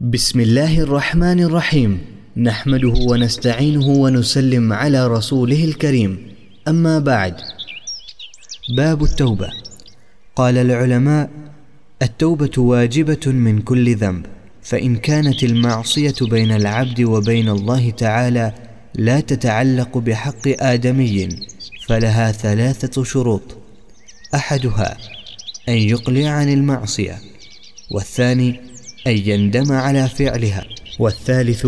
بسم الله الرحمن الرحيم. نحمده ونستعينه ونسلم على رسوله الكريم. أما بعد باب التوبة. قال العلماء التوبة واجبة من كل ذنب فإن كانت المعصية بين العبد وبين الله تعالى لا تتعلق بحق آدمي فلها ثلاثة شروط. أحدها أن يقلع عن المعصية والثاني أن يندم على فعلها. والثالث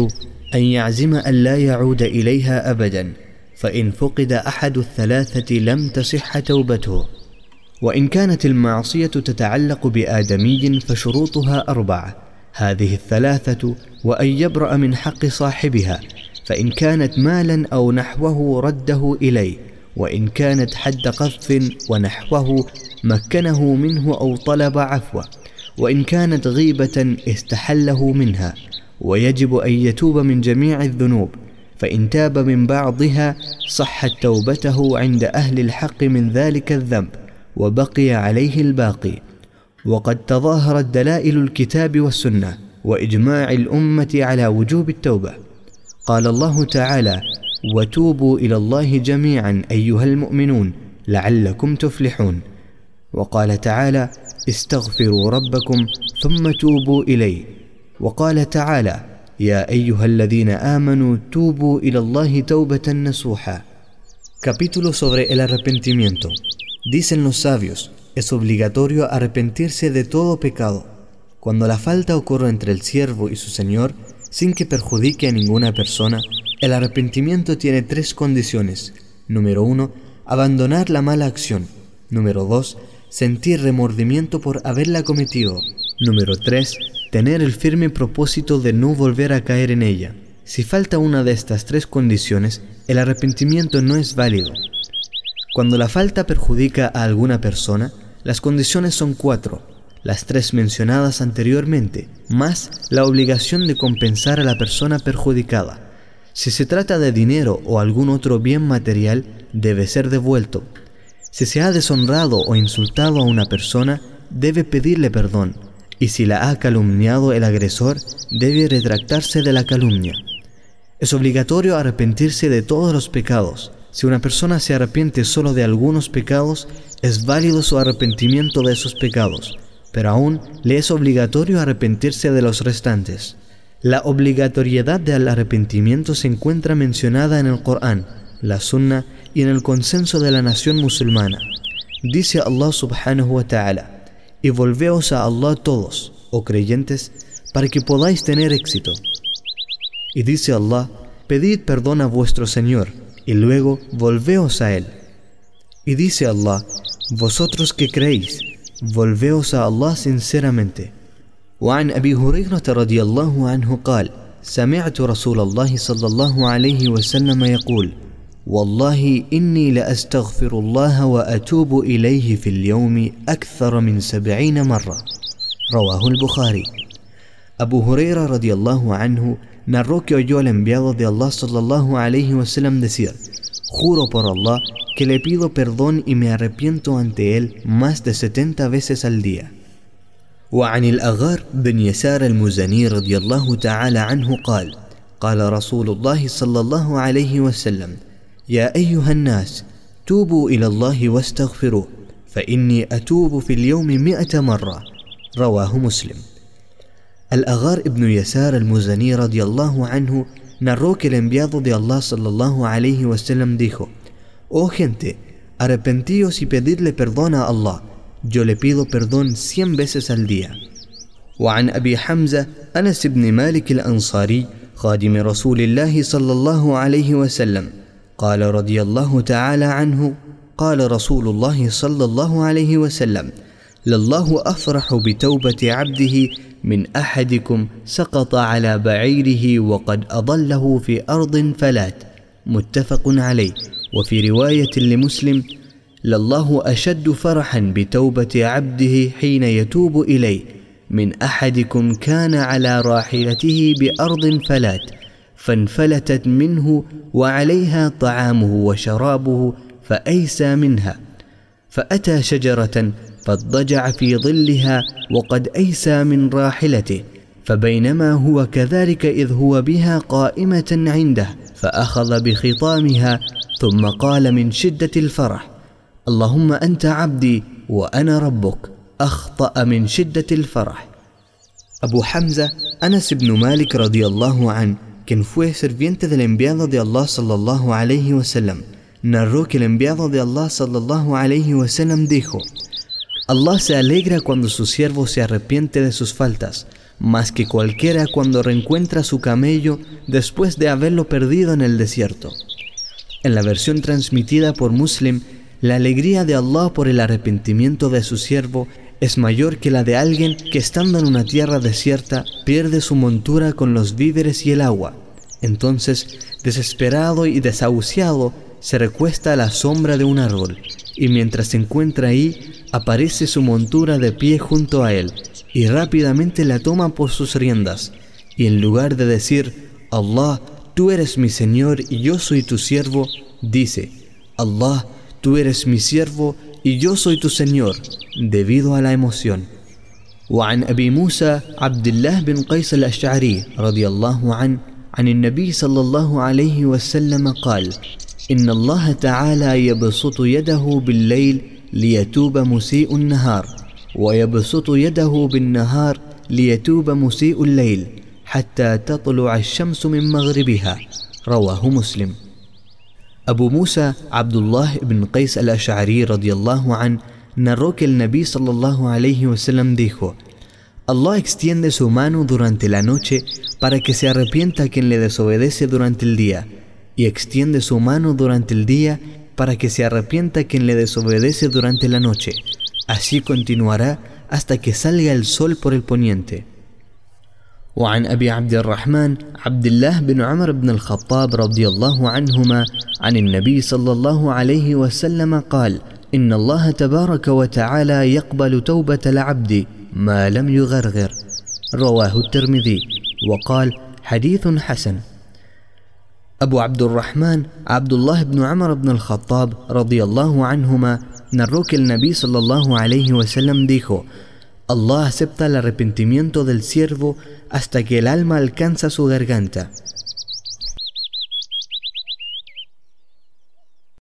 أن يعزم أن لا يعود إليها أبدا فإن فقد أحد الثلاثة لم تصح توبته. وإن كانت المعصية تتعلق بآدمي فشروطها أربعة هذه الثلاثة وأن يبرأ من حق صاحبها فإن كانت مالا أو نحوه رده إليه. وإن كانت حد قذف ونحوه مكنه منه أو طلب عفوه. وإن كانت غيبة استحله منها ويجب أن يتوب من جميع الذنوب فإن تاب من بعضها صحت توبته عند أهل الحق من ذلك الذنب وبقي عليه الباقي. وقد تظاهرت دلائل الكتاب والسنة وإجماع الأمة على وجوب التوبة. قال الله تعالى وتوبوا إلى الله جميعا أيها المؤمنون لعلكم تفلحون وقال تعالى استغفروا ربكم ثم توبوا اليه وقال تعالى يا ايها الذين امنوا توبوا الى الله توبه نصوحا Capítulo sobre el arrepentimiento. Dicen los sabios, es obligatorio arrepentirse de todo pecado. Cuando la falta ocurre entre el siervo y su señor, sin que perjudique a ninguna persona, el arrepentimiento tiene tres condiciones. Número uno, abandonar la mala acción. Número dos, sentir remordimiento por haberla cometido. Número 3. Tener el firme propósito de no volver a caer en ella. Si falta una de estas tres condiciones, el arrepentimiento no es válido. Cuando la falta perjudica a alguna persona, las condiciones son cuatro, las tres mencionadas anteriormente, más la obligación de compensar a la persona perjudicada. Si se trata de dinero o algún otro bien material, debe ser devuelto, si se ha deshonrado o insultado a una persona, debe pedirle perdón, y si la ha calumniado el agresor, debe retractarse de la calumnia. Es obligatorio arrepentirse de todos los pecados. Si una persona se arrepiente solo de algunos pecados, es válido su arrepentimiento de esos pecados, pero aún le es obligatorio arrepentirse de los restantes. La obligatoriedad del arrepentimiento se encuentra mencionada en el Corán, la Sunna y en el consenso de la nación musulmana. Dice Allah subhanahu wa ta'ala, y volveos a Allah todos, oh creyentes, para que podáis tener éxito. Y dice Allah, pedid perdón a vuestro Señor, y luego volveos a Él. Y dice Allah, vosotros que creéis, volveos a Allah sinceramente. وعن أبي هريرة رضي الله عنه قال سمعت رسول الله صلى الله عليه وسلم يقول والله إني لأستغفر الله وأتوب إليه في اليوم أكثر من سبعين مرة. رواه البخاري. أبو هريرة رضي الله عنه narró que oyó رضي الله صلى الله عليه وسلم دسير sallam decir الله por Allah que le pido perdón y me arrepiento ante él más de 70 veces al día. وعن الأغار بن يسار المزني رضي الله تعالى عنه قال قال رسول الله صلى الله عليه وسلم يا أيها الناس توبوا إلى الله واستغفروه فإني أتوب في اليوم مئة مرة. رواه مسلم. الأغار ابن يسار المزني رضي الله عنه narró que el enviado de Allah sallallahu alayhi wasallam dijo Oh gente, arrepentíos y pedidle perdón a Allah. Yo le pido perdón cien veces al día. وعن أبي حمزة أنس بن مالك الأنصاري خادم رسول الله صلى الله عليه وسلم قال رضي الله تعالى عنه قال رسول الله صلى الله عليه وسلم لله أفرح بتوبة عبده من أحدكم سقط على بعيره وقد أضله في أرض فلات. متفق عليه. وفي رواية لمسلم لله أشد فرحا بتوبة عبده حين يتوب إليه من أحدكم كان على راحلته بأرض فلات. فانفلتت منه وعليها طعامه وشرابه فأيسى منها فأتى شجرة فاضطجع في ظلها وقد أيسى من راحلته فبينما هو كذلك إذ هو بها قائمة عنده فأخذ بخطامها ثم قال من شدة الفرح اللهم أنت عبدي وأنا ربك أخطأ من شدة الفرح. Abu Hamza, Anas ibn Malik radiallahu an, quien fue sirviente del enviado de Allah sallallahu alayhi wasallam, narró que el enviado de Allah sallallahu alayhi wasallam dijo: Allah se alegra cuando su siervo se arrepiente de sus faltas, más que cualquiera cuando reencuentra su camello después de haberlo perdido en el desierto. En la versión transmitida por Muslim, la alegría de Allah por el arrepentimiento de su siervo es mayor que la de alguien que estando en una tierra desierta pierde su montura con los víveres y el agua. Entonces, desesperado y desahuciado, se recuesta a la sombra de un árbol, y mientras se encuentra ahí, aparece su montura de pie junto a él, y rápidamente la toma por sus riendas, y en lugar de decir, Allah, tú eres mi Señor y yo soy tu siervo, dice, Allah, tú eres mi siervo y yo soy tu Señor, debido a la emoción. وعن أبي موسى عبد الله بن قيس الأشعري رضي الله عنه عن النبي صلى الله عليه وسلم قال إن الله تعالى يبسط يده بالليل ليتوب مسيء النهار ويبسط يده بالنهار ليتوب مسيء الليل حتى تطلع الشمس من مغربها رواه مسلم Abu Musa Abdullah ibn Qais al-Ash'ari radiyallahu an narró que el Nabi sallallahu alayhi wasallam dijo: Allah extiende su mano durante la noche para que se arrepienta quien le desobedece durante el día, y extiende su mano durante el día para que se arrepienta quien le desobedece durante la noche. Así continuará hasta que salga el sol por el poniente. وعن أبي عبد الرحمن عبد الله بن عمر بن الخطاب رضي الله عنهما عن النبي صلى الله عليه وسلم قال إن الله تبارك وتعالى يقبل توبة العبد ما لم يغرغر. رواه الترمذي. وقال حديث حسن. أبو عبد الرحمن عبد الله بن عمر بن الخطاب رضي الله عنهما نروك النبي صلى الله عليه وسلم ديكو Allah acepta el arrepentimiento del siervo hasta que el alma.